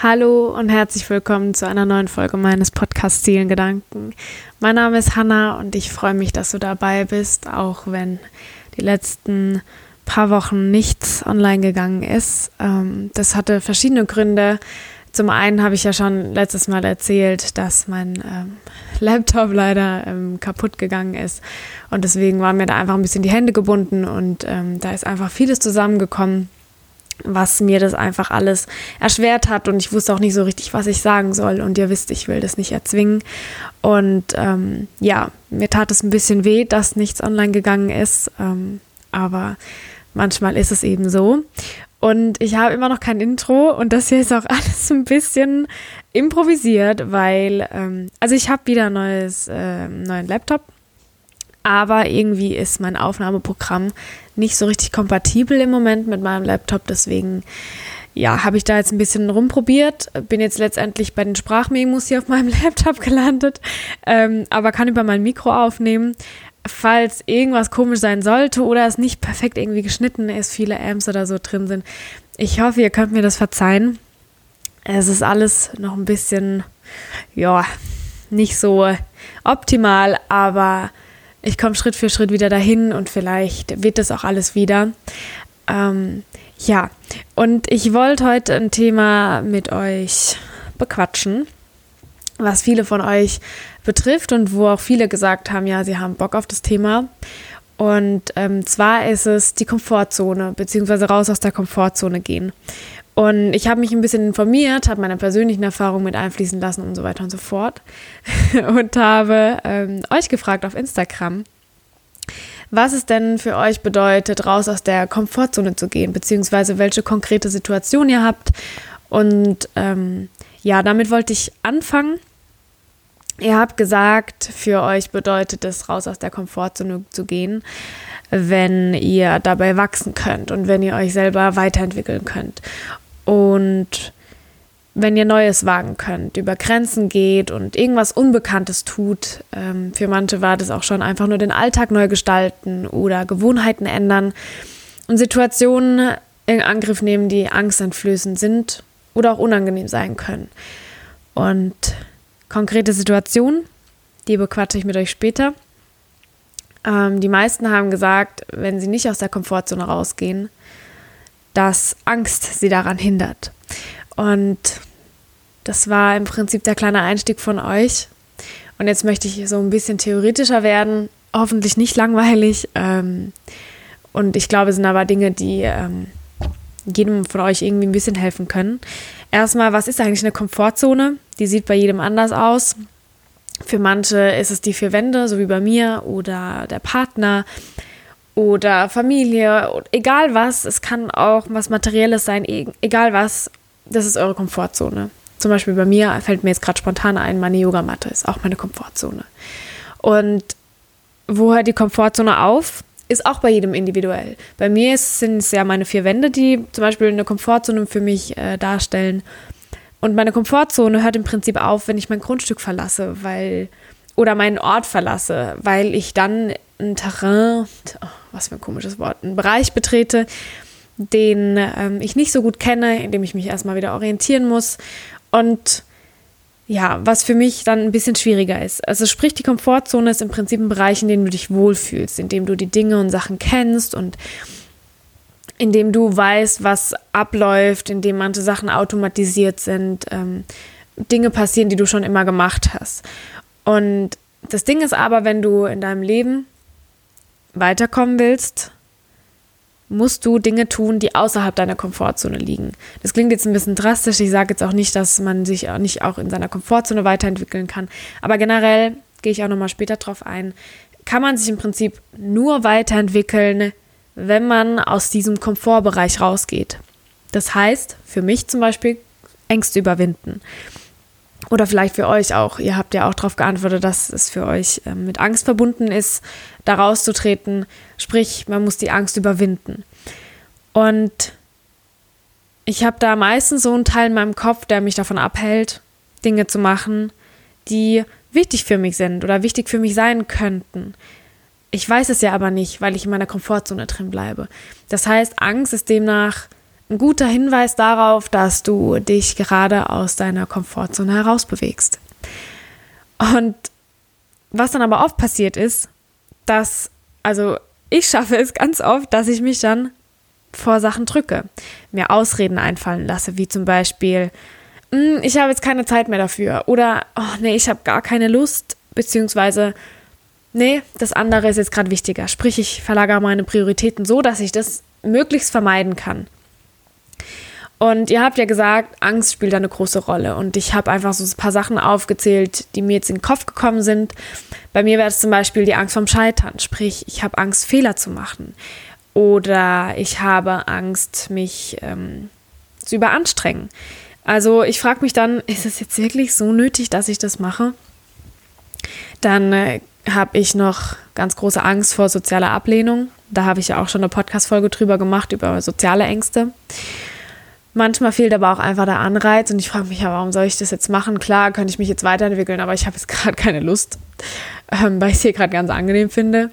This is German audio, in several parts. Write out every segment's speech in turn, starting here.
Hallo und herzlich willkommen zu einer neuen Folge meines Podcasts Zielen Gedanken. Mein Name ist Hanna und ich freue mich, dass du dabei bist, auch wenn die letzten paar Wochen nichts online gegangen ist. Ähm, das hatte verschiedene Gründe. Zum einen habe ich ja schon letztes Mal erzählt, dass mein ähm, Laptop leider ähm, kaputt gegangen ist und deswegen waren mir da einfach ein bisschen die Hände gebunden und da ist einfach vieles zusammengekommen was mir das einfach alles erschwert hat und ich wusste auch nicht so richtig, was ich sagen soll. Und ihr wisst, ich will das nicht erzwingen. Und ähm, ja, mir tat es ein bisschen weh, dass nichts online gegangen ist. Ähm, aber manchmal ist es eben so. Und ich habe immer noch kein Intro und das hier ist auch alles ein bisschen improvisiert, weil, ähm, also ich habe wieder ein neues, äh, neuen Laptop aber irgendwie ist mein Aufnahmeprogramm nicht so richtig kompatibel im Moment mit meinem Laptop. Deswegen, ja, habe ich da jetzt ein bisschen rumprobiert. Bin jetzt letztendlich bei den Sprachmemos hier auf meinem Laptop gelandet, ähm, aber kann über mein Mikro aufnehmen. Falls irgendwas komisch sein sollte oder es nicht perfekt irgendwie geschnitten ist, viele Amps oder so drin sind. Ich hoffe, ihr könnt mir das verzeihen. Es ist alles noch ein bisschen, ja, nicht so optimal, aber ich komme Schritt für Schritt wieder dahin und vielleicht wird das auch alles wieder. Ähm, ja, und ich wollte heute ein Thema mit euch bequatschen, was viele von euch betrifft und wo auch viele gesagt haben, ja, sie haben Bock auf das Thema. Und ähm, zwar ist es die Komfortzone, beziehungsweise raus aus der Komfortzone gehen. Und ich habe mich ein bisschen informiert, habe meine persönlichen Erfahrungen mit einfließen lassen und so weiter und so fort. und habe ähm, euch gefragt auf Instagram, was es denn für euch bedeutet, raus aus der Komfortzone zu gehen, beziehungsweise welche konkrete Situation ihr habt. Und ähm, ja, damit wollte ich anfangen. Ihr habt gesagt, für euch bedeutet es, raus aus der Komfortzone zu gehen, wenn ihr dabei wachsen könnt und wenn ihr euch selber weiterentwickeln könnt. Und wenn ihr Neues wagen könnt, über Grenzen geht und irgendwas Unbekanntes tut. Ähm, für manche war das auch schon einfach nur den Alltag neu gestalten oder Gewohnheiten ändern und Situationen in Angriff nehmen, die angsteinflößend sind oder auch unangenehm sein können. Und konkrete Situationen, die bequatsche ich mit euch später. Ähm, die meisten haben gesagt, wenn sie nicht aus der Komfortzone rausgehen, dass Angst sie daran hindert. Und das war im Prinzip der kleine Einstieg von euch. Und jetzt möchte ich so ein bisschen theoretischer werden, hoffentlich nicht langweilig. Ähm, und ich glaube, es sind aber Dinge, die ähm, jedem von euch irgendwie ein bisschen helfen können. Erstmal, was ist eigentlich eine Komfortzone? Die sieht bei jedem anders aus. Für manche ist es die vier Wände, so wie bei mir, oder der Partner oder Familie, egal was, es kann auch was Materielles sein, e-, egal was, das ist eure Komfortzone. Zum Beispiel bei mir fällt mir jetzt gerade spontan ein, meine Yogamatte ist auch meine Komfortzone. Und wo hört die Komfortzone auf? Ist auch bei jedem individuell. Bei mir sind es ja meine vier Wände, die zum Beispiel eine Komfortzone für mich äh, darstellen. Und meine Komfortzone hört im Prinzip auf, wenn ich mein Grundstück verlasse, weil oder meinen Ort verlasse, weil ich dann ein Terrain, was für ein komisches Wort, einen Bereich betrete, den ähm, ich nicht so gut kenne, in dem ich mich erstmal wieder orientieren muss und ja, was für mich dann ein bisschen schwieriger ist. Also sprich, die Komfortzone ist im Prinzip ein Bereich, in dem du dich wohlfühlst, in dem du die Dinge und Sachen kennst und in dem du weißt, was abläuft, in dem manche Sachen automatisiert sind, ähm, Dinge passieren, die du schon immer gemacht hast. Und das Ding ist aber, wenn du in deinem Leben weiterkommen willst, musst du Dinge tun, die außerhalb deiner Komfortzone liegen. Das klingt jetzt ein bisschen drastisch. Ich sage jetzt auch nicht, dass man sich auch nicht auch in seiner Komfortzone weiterentwickeln kann. Aber generell gehe ich auch nochmal später drauf ein. Kann man sich im Prinzip nur weiterentwickeln, wenn man aus diesem Komfortbereich rausgeht. Das heißt, für mich zum Beispiel, Ängste überwinden. Oder vielleicht für euch auch. Ihr habt ja auch darauf geantwortet, dass es für euch äh, mit Angst verbunden ist, da rauszutreten. Sprich, man muss die Angst überwinden. Und ich habe da meistens so einen Teil in meinem Kopf, der mich davon abhält, Dinge zu machen, die wichtig für mich sind oder wichtig für mich sein könnten. Ich weiß es ja aber nicht, weil ich in meiner Komfortzone drin bleibe. Das heißt, Angst ist demnach ein guter Hinweis darauf, dass du dich gerade aus deiner Komfortzone herausbewegst. Und was dann aber oft passiert ist, dass, also ich schaffe es ganz oft, dass ich mich dann vor Sachen drücke, mir Ausreden einfallen lasse, wie zum Beispiel, hm, ich habe jetzt keine Zeit mehr dafür oder, oh nee, ich habe gar keine Lust, beziehungsweise, nee, das andere ist jetzt gerade wichtiger. Sprich, ich verlagere meine Prioritäten so, dass ich das möglichst vermeiden kann. Und ihr habt ja gesagt, Angst spielt da eine große Rolle. Und ich habe einfach so ein paar Sachen aufgezählt, die mir jetzt in den Kopf gekommen sind. Bei mir wäre es zum Beispiel die Angst vom Scheitern. Sprich, ich habe Angst, Fehler zu machen. Oder ich habe Angst, mich ähm, zu überanstrengen. Also ich frage mich dann, ist es jetzt wirklich so nötig, dass ich das mache? Dann äh, habe ich noch ganz große Angst vor sozialer Ablehnung. Da habe ich ja auch schon eine Podcast-Folge drüber gemacht, über soziale Ängste. Manchmal fehlt aber auch einfach der Anreiz und ich frage mich ja, warum soll ich das jetzt machen? Klar, könnte ich mich jetzt weiterentwickeln, aber ich habe jetzt gerade keine Lust, ähm, weil ich es hier gerade ganz angenehm finde.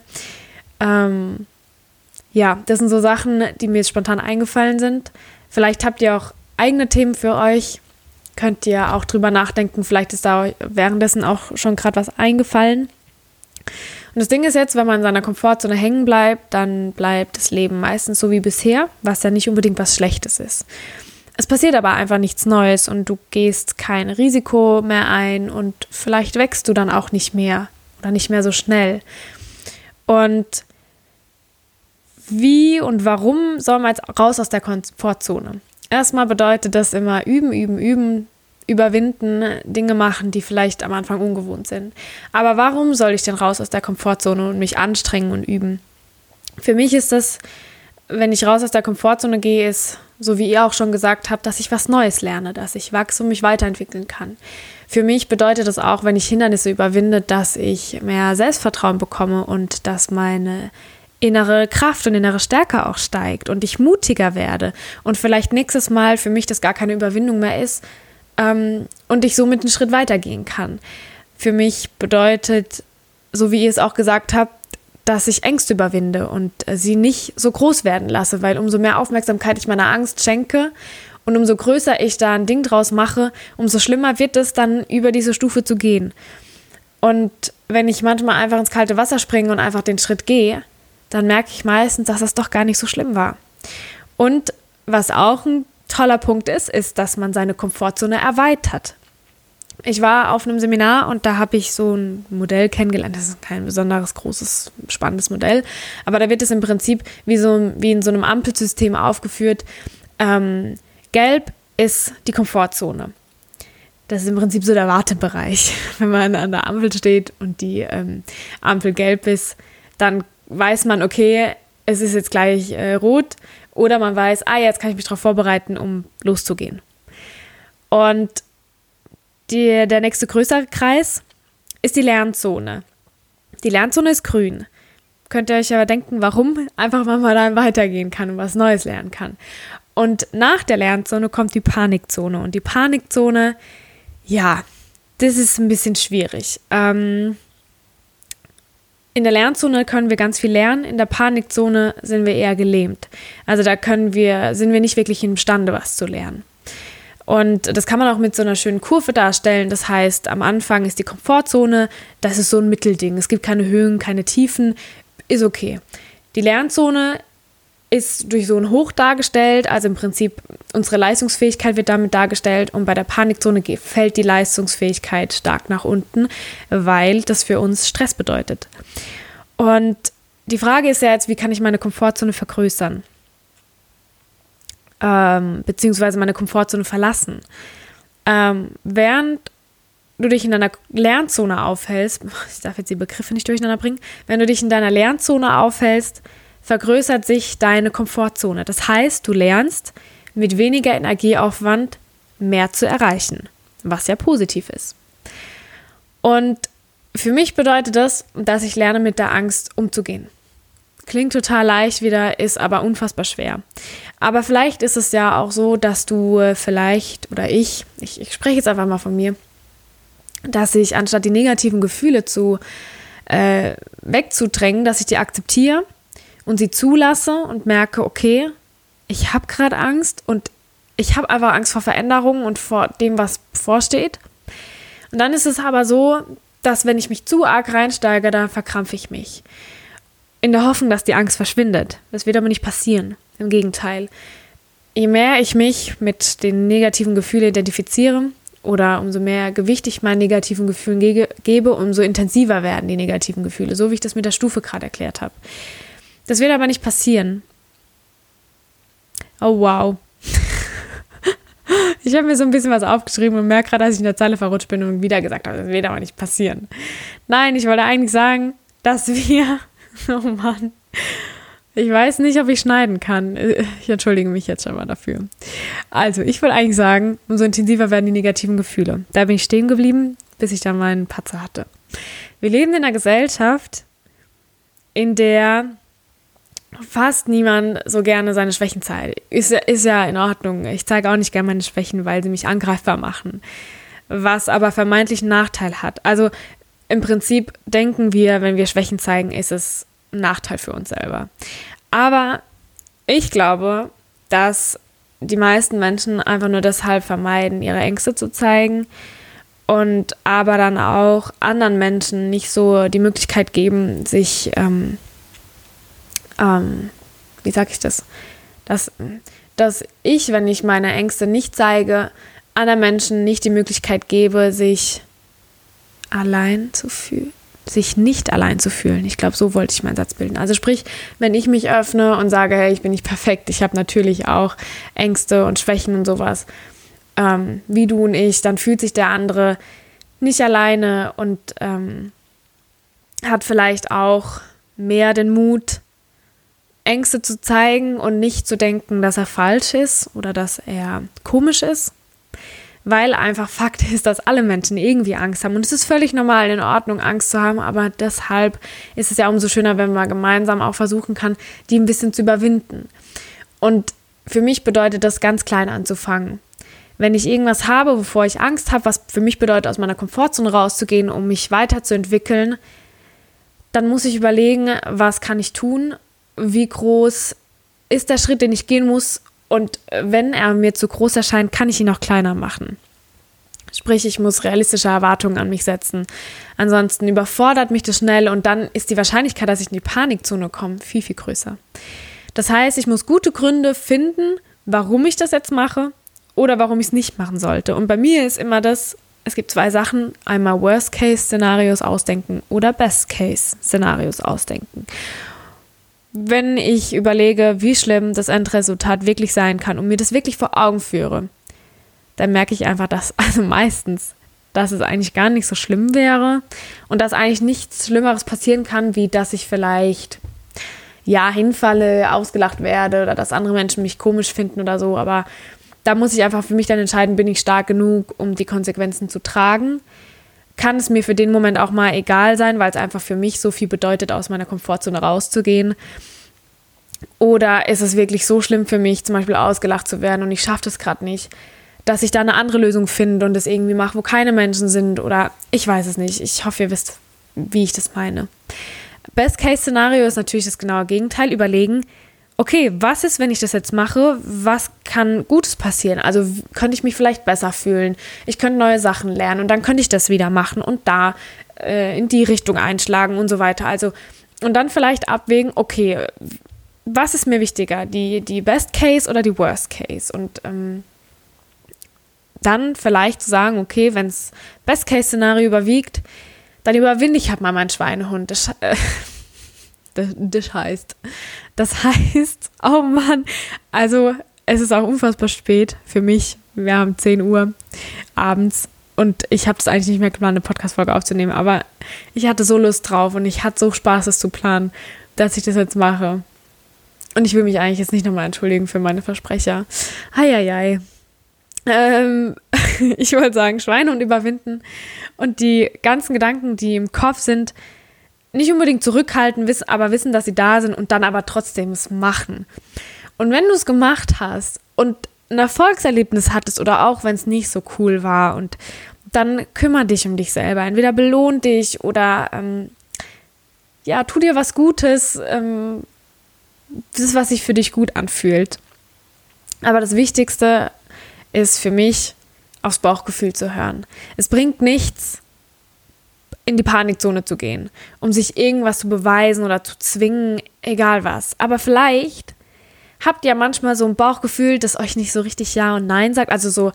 Ähm, ja, das sind so Sachen, die mir jetzt spontan eingefallen sind. Vielleicht habt ihr auch eigene Themen für euch. Könnt ihr auch drüber nachdenken. Vielleicht ist da währenddessen auch schon gerade was eingefallen. Und das Ding ist jetzt, wenn man in seiner Komfortzone hängen bleibt, dann bleibt das Leben meistens so wie bisher, was ja nicht unbedingt was Schlechtes ist. Es passiert aber einfach nichts Neues und du gehst kein Risiko mehr ein und vielleicht wächst du dann auch nicht mehr oder nicht mehr so schnell. Und wie und warum soll man jetzt raus aus der Komfortzone? Erstmal bedeutet das immer üben, üben, üben, überwinden, Dinge machen, die vielleicht am Anfang ungewohnt sind. Aber warum soll ich denn raus aus der Komfortzone und mich anstrengen und üben? Für mich ist das, wenn ich raus aus der Komfortzone gehe, ist so wie ihr auch schon gesagt habt, dass ich was Neues lerne, dass ich wachse und mich weiterentwickeln kann. Für mich bedeutet das auch, wenn ich Hindernisse überwinde, dass ich mehr Selbstvertrauen bekomme und dass meine innere Kraft und innere Stärke auch steigt und ich mutiger werde und vielleicht nächstes Mal für mich das gar keine Überwindung mehr ist ähm, und ich somit einen Schritt weitergehen kann. Für mich bedeutet, so wie ihr es auch gesagt habt, dass ich Ängste überwinde und äh, sie nicht so groß werden lasse, weil umso mehr Aufmerksamkeit ich meiner Angst schenke und umso größer ich da ein Ding draus mache, umso schlimmer wird es dann über diese Stufe zu gehen. Und wenn ich manchmal einfach ins kalte Wasser springe und einfach den Schritt gehe, dann merke ich meistens, dass das doch gar nicht so schlimm war. Und was auch ein toller Punkt ist, ist, dass man seine Komfortzone erweitert ich war auf einem Seminar und da habe ich so ein Modell kennengelernt. Das ist kein besonderes, großes, spannendes Modell. Aber da wird es im Prinzip wie, so, wie in so einem Ampelsystem aufgeführt. Ähm, gelb ist die Komfortzone. Das ist im Prinzip so der Wartebereich. Wenn man an der Ampel steht und die ähm, Ampel gelb ist, dann weiß man, okay, es ist jetzt gleich äh, rot. Oder man weiß, ah, jetzt kann ich mich darauf vorbereiten, um loszugehen. Und die, der nächste größere Kreis ist die Lernzone. Die Lernzone ist grün. Könnt ihr euch aber denken, warum? Einfach, weil man da weitergehen kann und was Neues lernen kann. Und nach der Lernzone kommt die Panikzone. Und die Panikzone, ja, das ist ein bisschen schwierig. Ähm, in der Lernzone können wir ganz viel lernen, in der Panikzone sind wir eher gelähmt. Also da können wir, sind wir nicht wirklich imstande, was zu lernen. Und das kann man auch mit so einer schönen Kurve darstellen. Das heißt, am Anfang ist die Komfortzone, das ist so ein Mittelding. Es gibt keine Höhen, keine Tiefen, ist okay. Die Lernzone ist durch so ein Hoch dargestellt, also im Prinzip unsere Leistungsfähigkeit wird damit dargestellt und bei der Panikzone fällt die Leistungsfähigkeit stark nach unten, weil das für uns Stress bedeutet. Und die Frage ist ja jetzt, wie kann ich meine Komfortzone vergrößern? Ähm, beziehungsweise meine Komfortzone verlassen. Ähm, während du dich in deiner Lernzone aufhältst, ich darf jetzt die Begriffe nicht durcheinander bringen, wenn du dich in deiner Lernzone aufhältst, vergrößert sich deine Komfortzone. Das heißt, du lernst mit weniger Energieaufwand mehr zu erreichen, was ja positiv ist. Und für mich bedeutet das, dass ich lerne, mit der Angst umzugehen. Klingt total leicht wieder, ist aber unfassbar schwer. Aber vielleicht ist es ja auch so, dass du äh, vielleicht oder ich, ich, ich spreche jetzt einfach mal von mir, dass ich anstatt die negativen Gefühle zu äh, wegzudrängen, dass ich die akzeptiere und sie zulasse und merke, okay, ich habe gerade Angst und ich habe einfach Angst vor Veränderungen und vor dem, was bevorsteht. Und dann ist es aber so, dass wenn ich mich zu arg reinsteige, dann verkrampfe ich mich. In der Hoffnung, dass die Angst verschwindet. Das wird aber nicht passieren. Im Gegenteil. Je mehr ich mich mit den negativen Gefühlen identifiziere oder umso mehr Gewicht ich meinen negativen Gefühlen ge gebe, umso intensiver werden die negativen Gefühle, so wie ich das mit der Stufe gerade erklärt habe. Das wird aber nicht passieren. Oh wow. Ich habe mir so ein bisschen was aufgeschrieben und merke gerade, dass ich in der Zeile verrutscht bin und wieder gesagt habe, das wird aber nicht passieren. Nein, ich wollte eigentlich sagen, dass wir, oh Mann, ich weiß nicht, ob ich schneiden kann. Ich entschuldige mich jetzt schon mal dafür. Also, ich wollte eigentlich sagen, umso intensiver werden die negativen Gefühle. Da bin ich stehen geblieben, bis ich dann meinen Patzer hatte. Wir leben in einer Gesellschaft, in der fast niemand so gerne seine Schwächen zeigt. Ist, ist ja in Ordnung. Ich zeige auch nicht gerne meine Schwächen, weil sie mich angreifbar machen. Was aber vermeintlich einen Nachteil hat. Also im Prinzip denken wir, wenn wir Schwächen zeigen, ist es ein Nachteil für uns selber. Aber ich glaube, dass die meisten Menschen einfach nur deshalb vermeiden, ihre Ängste zu zeigen und aber dann auch anderen Menschen nicht so die Möglichkeit geben, sich ähm, ähm, wie sage ich das, dass, dass ich, wenn ich meine Ängste nicht zeige, anderen Menschen nicht die Möglichkeit gebe, sich allein zu fühlen, sich nicht allein zu fühlen. Ich glaube, so wollte ich meinen Satz bilden. Also sprich, wenn ich mich öffne und sage, hey, ich bin nicht perfekt, ich habe natürlich auch Ängste und Schwächen und sowas, ähm, wie du und ich, dann fühlt sich der andere nicht alleine und ähm, hat vielleicht auch mehr den Mut, Ängste zu zeigen und nicht zu denken, dass er falsch ist oder dass er komisch ist. Weil einfach Fakt ist, dass alle Menschen irgendwie Angst haben. Und es ist völlig normal, in Ordnung, Angst zu haben. Aber deshalb ist es ja umso schöner, wenn man gemeinsam auch versuchen kann, die ein bisschen zu überwinden. Und für mich bedeutet das ganz klein anzufangen. Wenn ich irgendwas habe, wovor ich Angst habe, was für mich bedeutet, aus meiner Komfortzone rauszugehen, um mich weiterzuentwickeln, dann muss ich überlegen, was kann ich tun wie groß ist der Schritt, den ich gehen muss und wenn er mir zu groß erscheint, kann ich ihn auch kleiner machen. Sprich, ich muss realistische Erwartungen an mich setzen. Ansonsten überfordert mich das schnell und dann ist die Wahrscheinlichkeit, dass ich in die Panikzone komme, viel, viel größer. Das heißt, ich muss gute Gründe finden, warum ich das jetzt mache oder warum ich es nicht machen sollte. Und bei mir ist immer das, es gibt zwei Sachen, einmal Worst-Case-Szenarios ausdenken oder Best-Case-Szenarios ausdenken wenn ich überlege, wie schlimm das Endresultat wirklich sein kann und mir das wirklich vor Augen führe, dann merke ich einfach, dass, also meistens, dass es eigentlich gar nicht so schlimm wäre und dass eigentlich nichts Schlimmeres passieren kann, wie dass ich vielleicht ja hinfalle, ausgelacht werde oder dass andere Menschen mich komisch finden oder so. Aber da muss ich einfach für mich dann entscheiden, bin ich stark genug, um die Konsequenzen zu tragen kann es mir für den Moment auch mal egal sein, weil es einfach für mich so viel bedeutet, aus meiner Komfortzone rauszugehen. Oder ist es wirklich so schlimm für mich, zum Beispiel ausgelacht zu werden und ich schaffe das gerade nicht, dass ich da eine andere Lösung finde und es irgendwie mache, wo keine Menschen sind oder ich weiß es nicht. Ich hoffe, ihr wisst, wie ich das meine. Best-Case-Szenario ist natürlich das genaue Gegenteil. Überlegen, okay, was ist, wenn ich das jetzt mache? Was kann Gutes passieren? Also könnte ich mich vielleicht besser fühlen? Ich könnte neue Sachen lernen und dann könnte ich das wieder machen und da äh, in die Richtung einschlagen und so weiter. Also und dann vielleicht abwägen, okay, was ist mir wichtiger, die, die Best Case oder die Worst Case? Und ähm, dann vielleicht zu sagen, okay, wenn es Best Case Szenario überwiegt, dann überwinde ich halt mal meinen Schweinehund. Das, äh, das heißt. Das heißt, oh Mann, also es ist auch unfassbar spät für mich. Wir haben 10 Uhr abends und ich habe es eigentlich nicht mehr geplant, eine Podcast-Folge aufzunehmen, aber ich hatte so Lust drauf und ich hatte so Spaß, es zu planen, dass ich das jetzt mache. Und ich will mich eigentlich jetzt nicht nochmal entschuldigen für meine Versprecher. Heieiei. Ähm, ich wollte sagen, Schweine und überwinden. Und die ganzen Gedanken, die im Kopf sind, nicht unbedingt zurückhalten, aber wissen, dass sie da sind und dann aber trotzdem es machen. Und wenn du es gemacht hast und ein Erfolgserlebnis hattest oder auch wenn es nicht so cool war und dann kümmere dich um dich selber. Entweder belohn dich oder ähm, ja, tu dir was Gutes, ähm, das, was sich für dich gut anfühlt. Aber das Wichtigste ist für mich, aufs Bauchgefühl zu hören. Es bringt nichts, in die Panikzone zu gehen, um sich irgendwas zu beweisen oder zu zwingen, egal was. Aber vielleicht habt ihr manchmal so ein Bauchgefühl, das euch nicht so richtig Ja und Nein sagt. Also so,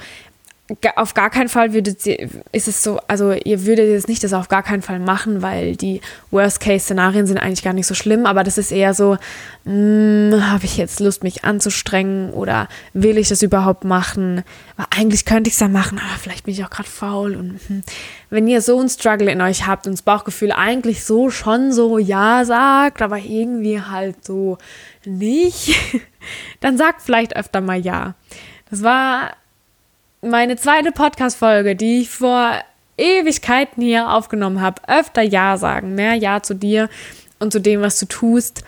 auf gar keinen Fall würdet ihr, ist es so, also ihr würdet jetzt nicht das auf gar keinen Fall machen, weil die Worst-Case-Szenarien sind eigentlich gar nicht so schlimm, aber das ist eher so, hm, habe ich jetzt Lust, mich anzustrengen oder will ich das überhaupt machen? Aber eigentlich könnte ich es ja machen, aber vielleicht bin ich auch gerade faul und hm. wenn ihr so ein Struggle in euch habt und das Bauchgefühl eigentlich so schon so Ja sagt, aber irgendwie halt so nicht, dann sagt vielleicht öfter mal Ja. Das war meine zweite Podcast-Folge, die ich vor Ewigkeiten hier aufgenommen habe, öfter Ja sagen, mehr Ja zu dir und zu dem, was du tust.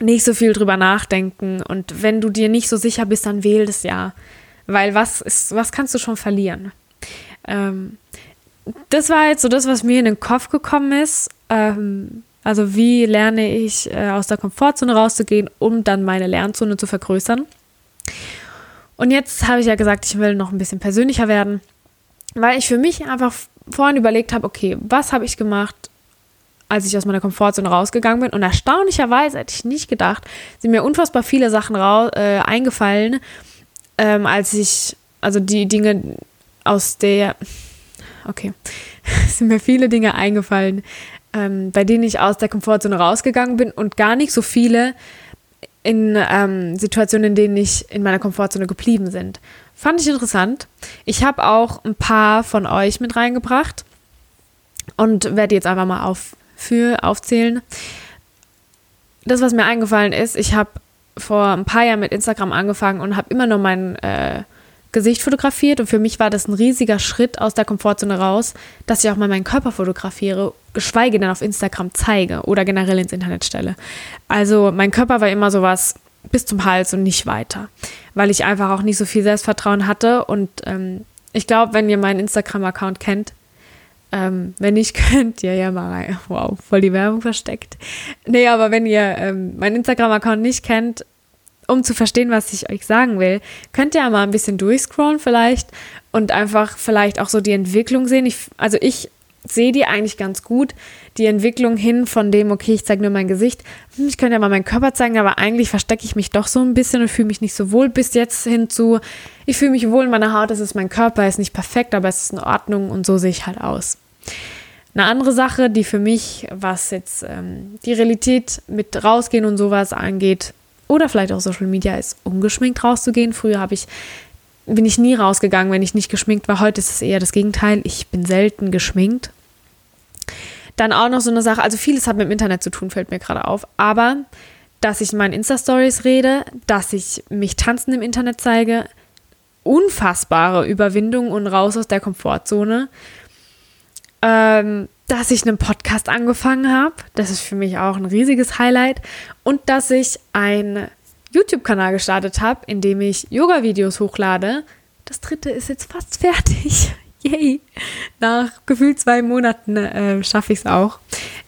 Nicht so viel drüber nachdenken. Und wenn du dir nicht so sicher bist, dann wähl das Ja. Weil was ist, was kannst du schon verlieren? Ähm, das war jetzt so das, was mir in den Kopf gekommen ist. Ähm, also wie lerne ich äh, aus der Komfortzone rauszugehen, um dann meine Lernzone zu vergrößern. Und jetzt habe ich ja gesagt, ich will noch ein bisschen persönlicher werden, weil ich für mich einfach vorhin überlegt habe, okay, was habe ich gemacht, als ich aus meiner Komfortzone rausgegangen bin. Und erstaunlicherweise hätte ich nicht gedacht, sind mir unfassbar viele Sachen äh, eingefallen, ähm, als ich, also die Dinge aus der, okay, sind mir viele Dinge eingefallen, ähm, bei denen ich aus der Komfortzone rausgegangen bin und gar nicht so viele, in ähm, Situationen, in denen ich in meiner Komfortzone geblieben sind. Fand ich interessant. Ich habe auch ein paar von euch mit reingebracht und werde jetzt einfach mal auf, für, aufzählen. Das, was mir eingefallen ist, ich habe vor ein paar Jahren mit Instagram angefangen und habe immer nur mein äh, Gesicht fotografiert und für mich war das ein riesiger Schritt aus der Komfortzone raus, dass ich auch mal meinen Körper fotografiere, geschweige denn auf Instagram zeige oder generell ins Internet stelle. Also mein Körper war immer sowas bis zum Hals und nicht weiter, weil ich einfach auch nicht so viel Selbstvertrauen hatte und ähm, ich glaube, wenn ihr meinen Instagram-Account kennt, ähm, wenn nicht könnt, ja, ja, mal rein. Wow, voll die Werbung versteckt. Nee, aber wenn ihr ähm, meinen Instagram-Account nicht kennt, um zu verstehen, was ich euch sagen will, könnt ihr ja mal ein bisschen durchscrollen vielleicht und einfach vielleicht auch so die Entwicklung sehen. Ich, also ich sehe die eigentlich ganz gut, die Entwicklung hin von dem, okay, ich zeige nur mein Gesicht, hm, ich könnte ja mal meinen Körper zeigen, aber eigentlich verstecke ich mich doch so ein bisschen und fühle mich nicht so wohl bis jetzt hinzu, ich fühle mich wohl in meiner Haut, es ist mein Körper, ist nicht perfekt, aber es ist in Ordnung und so sehe ich halt aus. Eine andere Sache, die für mich, was jetzt ähm, die Realität mit rausgehen und sowas angeht, oder vielleicht auch Social Media ist, ungeschminkt rauszugehen. Früher habe ich bin ich nie rausgegangen, wenn ich nicht geschminkt war. Heute ist es eher das Gegenteil. Ich bin selten geschminkt. Dann auch noch so eine Sache, also vieles hat mit dem Internet zu tun, fällt mir gerade auf. Aber dass ich in meinen Insta-Stories rede, dass ich mich tanzen im Internet zeige, unfassbare Überwindung und raus aus der Komfortzone. Ähm, dass ich einen Podcast angefangen habe. Das ist für mich auch ein riesiges Highlight. Und dass ich einen YouTube-Kanal gestartet habe, in dem ich Yoga-Videos hochlade. Das dritte ist jetzt fast fertig. Yay! Nach gefühlt zwei Monaten äh, schaffe ich es auch,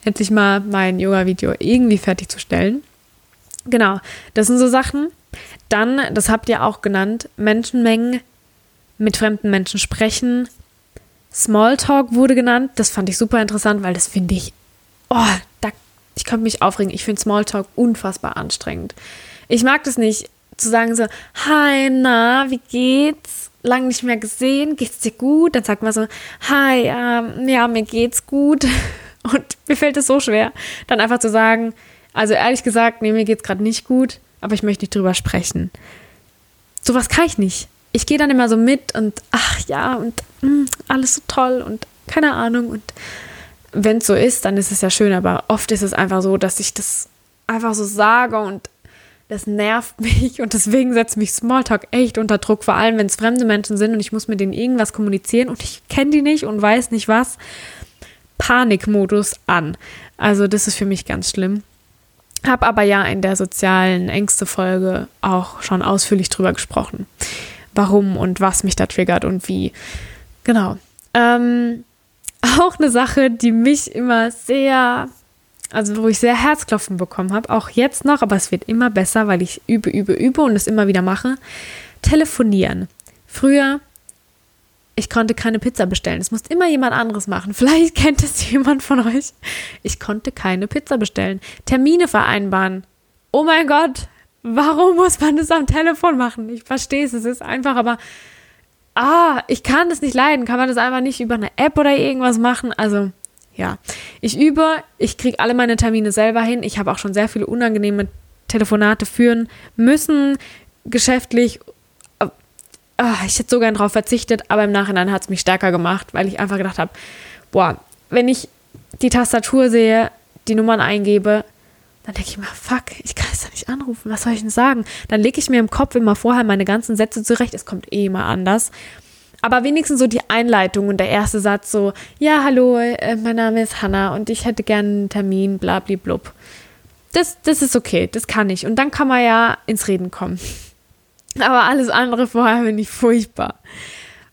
endlich mal mein Yoga-Video irgendwie fertigzustellen. Genau, das sind so Sachen. Dann, das habt ihr auch genannt, Menschenmengen mit fremden Menschen sprechen, Smalltalk wurde genannt. Das fand ich super interessant, weil das finde ich, oh, da, ich könnte mich aufregen. Ich finde Smalltalk unfassbar anstrengend. Ich mag das nicht, zu sagen so, hi, na, wie geht's? Lang nicht mehr gesehen, geht's dir gut? Dann sagt man so, hi, ähm, ja, mir geht's gut. Und mir fällt es so schwer, dann einfach zu sagen, also ehrlich gesagt, nee, mir geht's gerade nicht gut, aber ich möchte nicht drüber sprechen. Sowas kann ich nicht ich gehe dann immer so mit und ach ja, und alles so toll und keine Ahnung. Und wenn es so ist, dann ist es ja schön, aber oft ist es einfach so, dass ich das einfach so sage und das nervt mich und deswegen setzt mich Smalltalk echt unter Druck, vor allem wenn es fremde Menschen sind und ich muss mit denen irgendwas kommunizieren und ich kenne die nicht und weiß nicht was. Panikmodus an. Also das ist für mich ganz schlimm. Hab aber ja in der sozialen Ängste-Folge auch schon ausführlich drüber gesprochen warum und was mich da triggert und wie. Genau. Ähm, auch eine Sache, die mich immer sehr also wo ich sehr Herzklopfen bekommen habe, auch jetzt noch, aber es wird immer besser, weil ich übe, übe, übe und es immer wieder mache. Telefonieren. Früher, ich konnte keine Pizza bestellen. Es musste immer jemand anderes machen. Vielleicht kennt es jemand von euch. Ich konnte keine Pizza bestellen. Termine vereinbaren. Oh mein Gott, warum muss man das am Telefon machen? Ich verstehe es, es ist einfach, aber ah, ich kann das nicht leiden. Kann man das einfach nicht über eine App oder irgendwas machen? Also, ja, ich übe, ich kriege alle meine Termine selber hin. Ich habe auch schon sehr viele unangenehme Telefonate führen müssen, geschäftlich. Ah, ich hätte so gern darauf verzichtet, aber im Nachhinein hat es mich stärker gemacht, weil ich einfach gedacht habe, boah, wenn ich die Tastatur sehe, die Nummern eingebe, dann denke ich mir, fuck, ich kann es da nicht anrufen, was soll ich denn sagen? Dann lege ich mir im Kopf immer vorher meine ganzen Sätze zurecht, es kommt eh immer anders aber wenigstens so die Einleitung und der erste Satz so, ja, hallo, äh, mein Name ist Hanna und ich hätte gerne einen Termin, blablablub. Das, das ist okay, das kann ich. Und dann kann man ja ins Reden kommen. Aber alles andere vorher finde ich furchtbar.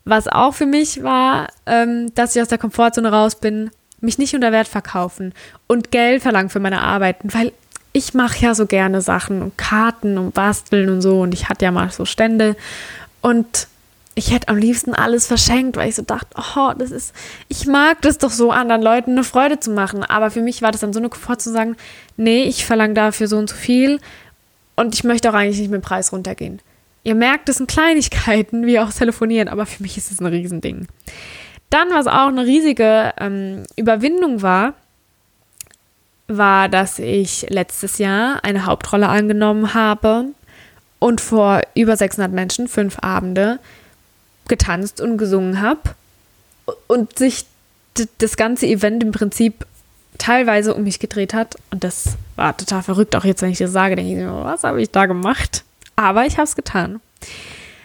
Was auch für mich war, ähm, dass ich aus der Komfortzone raus bin, mich nicht unter Wert verkaufen und Geld verlangen für meine Arbeiten, weil ich mache ja so gerne Sachen und Karten und Basteln und so und ich hatte ja mal so Stände und ich hätte am liebsten alles verschenkt, weil ich so dachte, oh, das ist, ich mag das doch so, anderen Leuten eine Freude zu machen. Aber für mich war das dann so eine Komfort zu sagen, nee, ich verlange dafür so und so viel und ich möchte auch eigentlich nicht mit dem Preis runtergehen. Ihr merkt, das sind Kleinigkeiten, wie auch telefonieren, aber für mich ist es ein Riesending. Dann, was auch eine riesige ähm, Überwindung war, war, dass ich letztes Jahr eine Hauptrolle angenommen habe und vor über 600 Menschen, fünf Abende, getanzt und gesungen habe und sich das ganze Event im Prinzip teilweise um mich gedreht hat. Und das war total verrückt. Auch jetzt, wenn ich das sage, denke ich mir, was habe ich da gemacht? Aber ich habe es getan.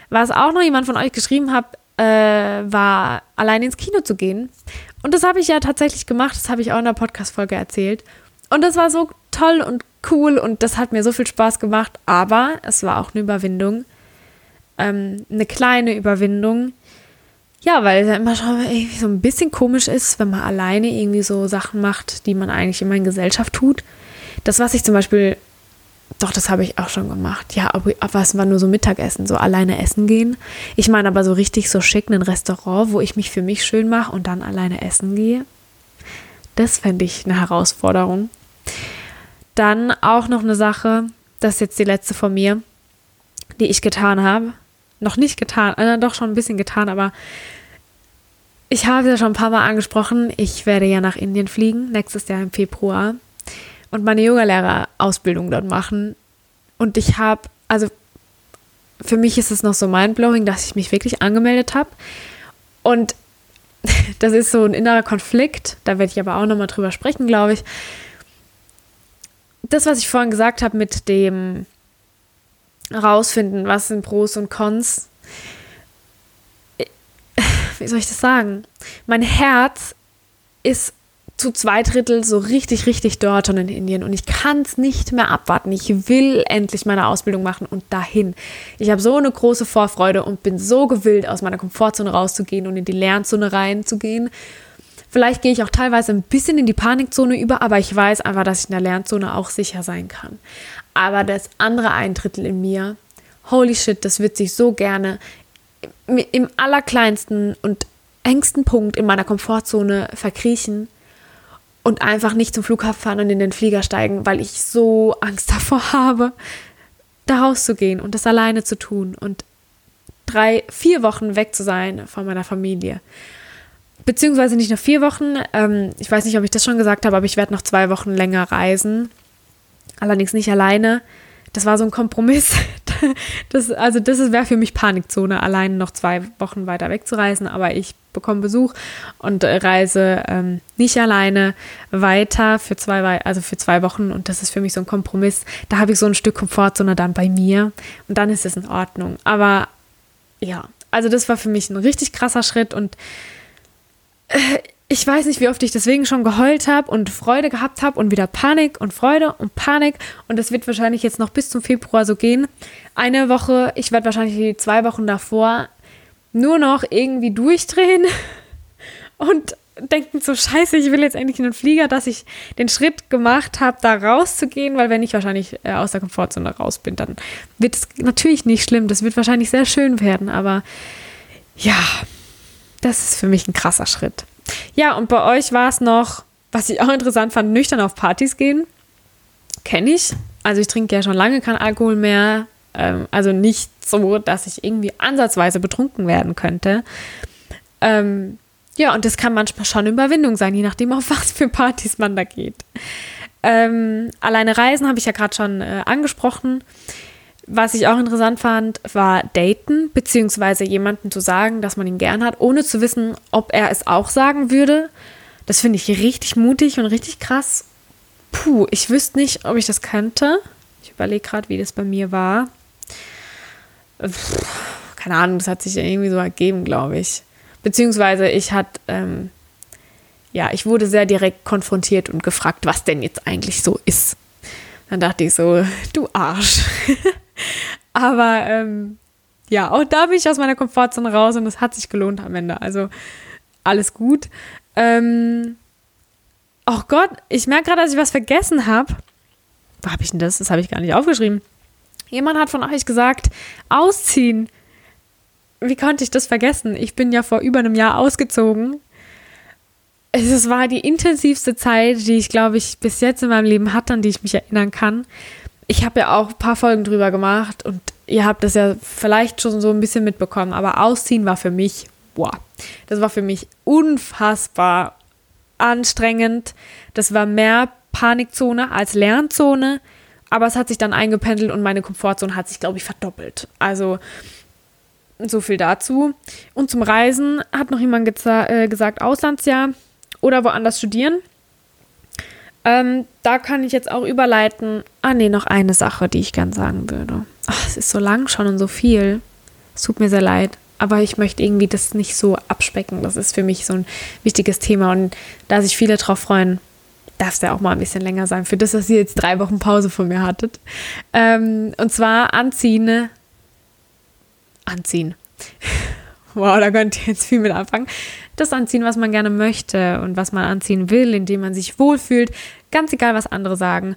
Was auch noch jemand von euch geschrieben hat, äh, war allein ins Kino zu gehen. Und das habe ich ja tatsächlich gemacht. Das habe ich auch in der Podcast-Folge erzählt. Und das war so toll und cool und das hat mir so viel Spaß gemacht. Aber es war auch eine Überwindung, ähm, eine kleine Überwindung. Ja, weil es ja immer schon irgendwie so ein bisschen komisch ist, wenn man alleine irgendwie so Sachen macht, die man eigentlich immer in Gesellschaft tut. Das, was ich zum Beispiel, doch, das habe ich auch schon gemacht. Ja, aber, aber es war nur so Mittagessen, so alleine essen gehen. Ich meine aber so richtig so schick ein Restaurant, wo ich mich für mich schön mache und dann alleine essen gehe. Das fände ich eine Herausforderung. Dann auch noch eine Sache, das ist jetzt die letzte von mir, die ich getan habe noch nicht getan, äh, doch schon ein bisschen getan, aber ich habe ja schon ein paar Mal angesprochen. Ich werde ja nach Indien fliegen, nächstes Jahr im Februar und meine Yogalehrerausbildung dort machen. Und ich habe, also für mich ist es noch so mindblowing, dass ich mich wirklich angemeldet habe. Und das ist so ein innerer Konflikt, da werde ich aber auch nochmal drüber sprechen, glaube ich. Das, was ich vorhin gesagt habe mit dem rausfinden, was sind Pros und Cons. Wie soll ich das sagen? Mein Herz ist zu zwei Drittel so richtig, richtig dort und in Indien und ich kann es nicht mehr abwarten. Ich will endlich meine Ausbildung machen und dahin. Ich habe so eine große Vorfreude und bin so gewillt, aus meiner Komfortzone rauszugehen und in die Lernzone reinzugehen. Vielleicht gehe ich auch teilweise ein bisschen in die Panikzone über, aber ich weiß einfach, dass ich in der Lernzone auch sicher sein kann. Aber das andere ein Drittel in mir, holy shit, das wird sich so gerne im allerkleinsten und engsten Punkt in meiner Komfortzone verkriechen und einfach nicht zum Flughafen fahren und in den Flieger steigen, weil ich so Angst davor habe, da rauszugehen und das alleine zu tun und drei, vier Wochen weg zu sein von meiner Familie. Beziehungsweise nicht nur vier Wochen. Ähm, ich weiß nicht, ob ich das schon gesagt habe, aber ich werde noch zwei Wochen länger reisen allerdings nicht alleine. Das war so ein Kompromiss. Das, also das wäre für mich Panikzone, allein noch zwei Wochen weiter wegzureisen, aber ich bekomme Besuch und reise ähm, nicht alleine weiter für zwei, also für zwei Wochen und das ist für mich so ein Kompromiss. Da habe ich so ein Stück Komfortzone dann bei mir und dann ist es in Ordnung. Aber ja, also das war für mich ein richtig krasser Schritt und ich weiß nicht, wie oft ich deswegen schon geheult habe und Freude gehabt habe und wieder Panik und Freude und Panik. Und das wird wahrscheinlich jetzt noch bis zum Februar so gehen. Eine Woche, ich werde wahrscheinlich die zwei Wochen davor nur noch irgendwie durchdrehen und denken so, scheiße, ich will jetzt endlich in den Flieger, dass ich den Schritt gemacht habe, da rauszugehen, weil wenn ich wahrscheinlich äh, aus der Komfortzone raus bin, dann wird es natürlich nicht schlimm. Das wird wahrscheinlich sehr schön werden, aber ja, das ist für mich ein krasser Schritt. Ja, und bei euch war es noch, was ich auch interessant fand, nüchtern auf Partys gehen. Kenne ich. Also ich trinke ja schon lange keinen Alkohol mehr. Ähm, also nicht so, dass ich irgendwie ansatzweise betrunken werden könnte. Ähm, ja, und das kann manchmal schon Überwindung sein, je nachdem, auf was für Partys man da geht. Ähm, alleine Reisen habe ich ja gerade schon äh, angesprochen. Was ich auch interessant fand, war daten, beziehungsweise jemandem zu sagen, dass man ihn gern hat, ohne zu wissen, ob er es auch sagen würde. Das finde ich richtig mutig und richtig krass. Puh, ich wüsste nicht, ob ich das könnte. Ich überlege gerade, wie das bei mir war. Keine Ahnung, das hat sich irgendwie so ergeben, glaube ich. Beziehungsweise ich hatte, ähm, ja, ich wurde sehr direkt konfrontiert und gefragt, was denn jetzt eigentlich so ist. Dann dachte ich so, du Arsch. Aber ähm, ja, auch da bin ich aus meiner Komfortzone raus und es hat sich gelohnt am Ende. Also alles gut. Ähm, oh Gott, ich merke gerade, dass ich was vergessen habe. Wo habe ich denn das? Das habe ich gar nicht aufgeschrieben. Jemand hat von euch gesagt, ausziehen wie konnte ich das vergessen? Ich bin ja vor über einem Jahr ausgezogen. Es war die intensivste Zeit, die ich, glaube ich, bis jetzt in meinem Leben hatte, an die ich mich erinnern kann. Ich habe ja auch ein paar Folgen drüber gemacht und ihr habt das ja vielleicht schon so ein bisschen mitbekommen, aber Ausziehen war für mich, boah, das war für mich unfassbar anstrengend. Das war mehr Panikzone als Lernzone, aber es hat sich dann eingependelt und meine Komfortzone hat sich, glaube ich, verdoppelt. Also so viel dazu. Und zum Reisen hat noch jemand äh, gesagt, Auslandsjahr oder woanders studieren. Ähm, da kann ich jetzt auch überleiten. Ah, nee, noch eine Sache, die ich gern sagen würde. Ach, es ist so lang schon und so viel. Es tut mir sehr leid. Aber ich möchte irgendwie das nicht so abspecken. Das ist für mich so ein wichtiges Thema. Und da sich viele drauf freuen, darf es ja auch mal ein bisschen länger sein. Für das, dass ihr jetzt drei Wochen Pause von mir hattet. Ähm, und zwar anziehen anziehen. Wow, da könnt ihr jetzt viel mit anfangen. Das anziehen, was man gerne möchte und was man anziehen will, indem man sich wohlfühlt. Ganz egal, was andere sagen.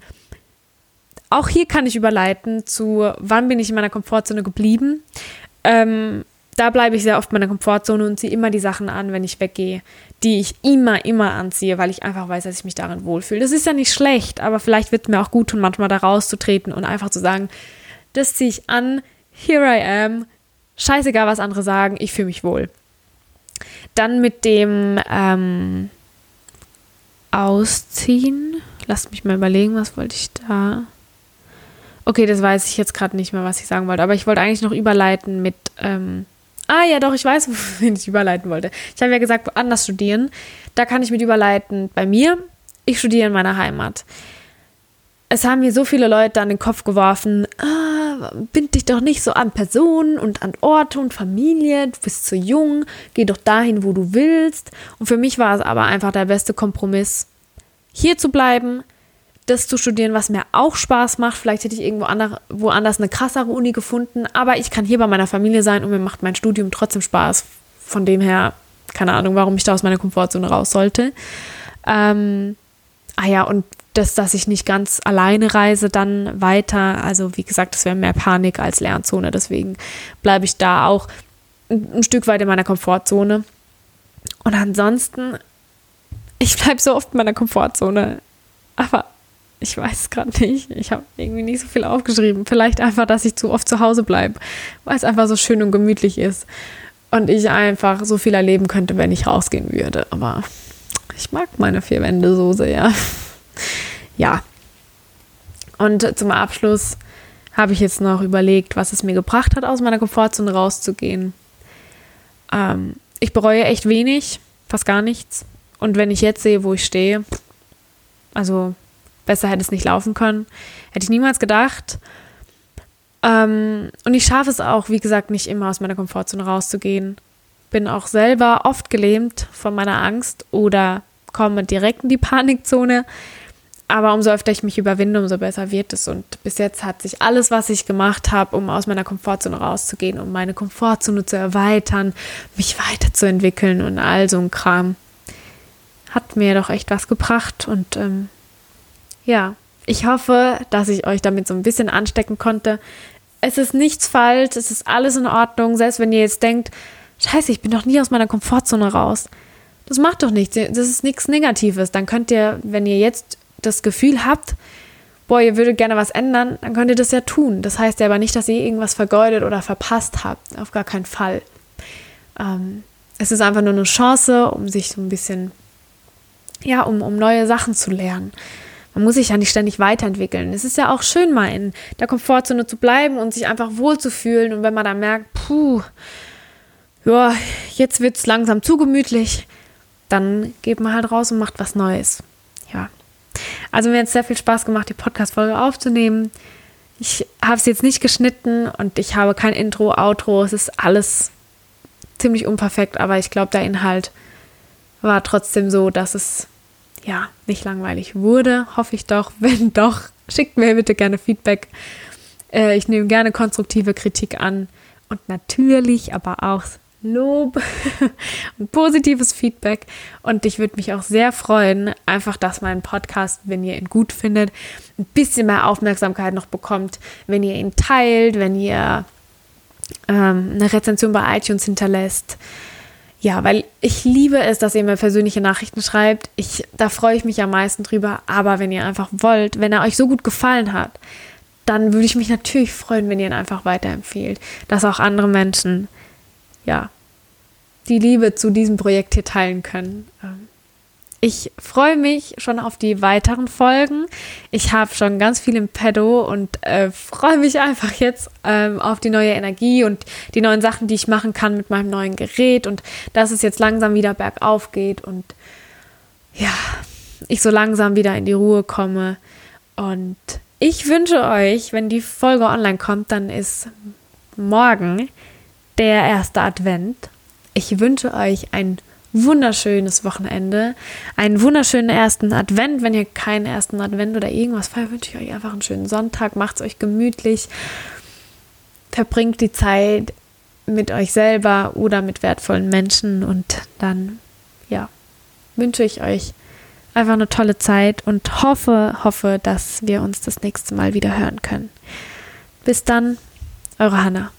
Auch hier kann ich überleiten zu, wann bin ich in meiner Komfortzone geblieben. Ähm, da bleibe ich sehr oft in meiner Komfortzone und ziehe immer die Sachen an, wenn ich weggehe, die ich immer, immer anziehe, weil ich einfach weiß, dass ich mich darin wohlfühle. Das ist ja nicht schlecht, aber vielleicht wird es mir auch gut tun, manchmal da rauszutreten und einfach zu sagen, das ziehe ich an, here I am, scheißegal, was andere sagen, ich fühle mich wohl. Dann mit dem ähm, Ausziehen. Lasst mich mal überlegen, was wollte ich da. Okay, das weiß ich jetzt gerade nicht mehr, was ich sagen wollte. Aber ich wollte eigentlich noch überleiten mit. Ähm, ah ja, doch, ich weiß, wohin ich überleiten wollte. Ich habe ja gesagt, woanders studieren. Da kann ich mit überleiten bei mir. Ich studiere in meiner Heimat es haben mir so viele Leute an den Kopf geworfen, ah, bind dich doch nicht so an Personen und an Orte und Familie, du bist zu jung, geh doch dahin, wo du willst. Und für mich war es aber einfach der beste Kompromiss, hier zu bleiben, das zu studieren, was mir auch Spaß macht. Vielleicht hätte ich irgendwo andere, woanders eine krassere Uni gefunden, aber ich kann hier bei meiner Familie sein und mir macht mein Studium trotzdem Spaß. Von dem her, keine Ahnung, warum ich da aus meiner Komfortzone raus sollte. Ähm, ah ja, und das, dass ich nicht ganz alleine reise, dann weiter. Also wie gesagt, das wäre mehr Panik als Lernzone. Deswegen bleibe ich da auch ein, Stück weit in meiner Komfortzone. Und ansonsten, ich bleibe so oft in meiner Komfortzone. Aber ich weiß gerade nicht. Ich habe irgendwie nicht so viel aufgeschrieben. Vielleicht einfach, dass ich zu oft zu Hause bleibe, weil es einfach so schön und gemütlich ist. Und ich einfach so viel erleben könnte, wenn ich rausgehen würde. Aber ich mag meine vier Wände so sehr ja. Und zum Abschluss habe ich jetzt noch überlegt, was es mir gebracht hat, aus meiner Komfortzone rauszugehen. Ähm, ich bereue echt wenig, fast gar nichts. Und wenn ich jetzt sehe, wo ich stehe, also besser hätte es nicht laufen können, hätte ich niemals gedacht. Ähm, und ich schaffe es auch, wie gesagt, nicht immer aus meiner Komfortzone rauszugehen. Bin auch selber oft gelähmt von meiner Angst oder komme direkt in die Panikzone. Aber umso öfter ich mich überwinde, umso besser wird es. Und bis jetzt hat sich alles, was ich gemacht habe, um aus meiner Komfortzone rauszugehen, um meine Komfortzone zu erweitern, mich weiterzuentwickeln und all so ein Kram, hat mir doch echt was gebracht und ähm, ja, ich hoffe, dass ich euch damit so ein bisschen anstecken konnte. Es ist nichts falsch, es ist alles in Ordnung, selbst wenn ihr jetzt denkt, scheiße, ich bin doch nie aus meiner Komfortzone raus. Das macht doch nichts, das ist nichts Negatives. Dann könnt ihr, wenn ihr jetzt das Gefühl habt, boah, ihr würdet gerne was ändern, dann könnt ihr das ja tun. Das heißt ja aber nicht, dass ihr irgendwas vergeudet oder verpasst habt. Auf gar keinen Fall. Ähm, es ist einfach nur eine Chance, um sich so ein bisschen, ja, um, um neue Sachen zu lernen. Man muss sich ja nicht ständig weiterentwickeln. Es ist ja auch schön, mal in der Komfortzone zu bleiben und sich einfach wohlzufühlen. Und wenn man dann merkt, puh, ja, jetzt wird es langsam zu gemütlich, dann geht man halt raus und macht was Neues. Ja. Also mir hat es sehr viel Spaß gemacht, die Podcast-Folge aufzunehmen. Ich habe es jetzt nicht geschnitten und ich habe kein Intro, Outro. Es ist alles ziemlich unperfekt, aber ich glaube, der Inhalt war trotzdem so, dass es ja nicht langweilig wurde. Hoffe ich doch. Wenn doch, schickt mir bitte gerne Feedback. Äh, ich nehme gerne konstruktive Kritik an und natürlich aber auch Lob und positives Feedback. Und ich würde mich auch sehr freuen, einfach, dass mein Podcast, wenn ihr ihn gut findet, ein bisschen mehr Aufmerksamkeit noch bekommt, wenn ihr ihn teilt, wenn ihr ähm, eine Rezension bei iTunes hinterlässt. Ja, weil ich liebe es, dass ihr mir persönliche Nachrichten schreibt. Ich, da freue ich mich am meisten drüber. Aber wenn ihr einfach wollt, wenn er euch so gut gefallen hat, dann würde ich mich natürlich freuen, wenn ihr ihn einfach weiterempfehlt, dass auch andere Menschen ja, die Liebe zu diesem Projekt hier teilen können. Ähm, ich freue mich schon auf die weiteren Folgen. Ich habe schon ganz viel im Pedo und äh, freue mich einfach jetzt ähm, auf die neue Energie und die neuen Sachen, die ich machen kann mit meinem neuen Gerät und dass es jetzt langsam wieder bergauf geht und ja, ich so langsam wieder in die Ruhe komme. Und ich wünsche euch, wenn die Folge online kommt, dann ist morgen der erste Advent. Ich wünsche euch ein wunderschönes Wochenende, einen wunderschönen ersten Advent. Wenn ihr keinen ersten Advent oder irgendwas feiert, wünsche ich euch einfach einen schönen Sonntag. Macht es euch gemütlich. Verbringt die Zeit mit euch selber oder mit wertvollen Menschen und dann, ja, wünsche ich euch einfach eine tolle Zeit und hoffe, hoffe, dass wir uns das nächste Mal wieder hören können. Bis dann, eure Hannah.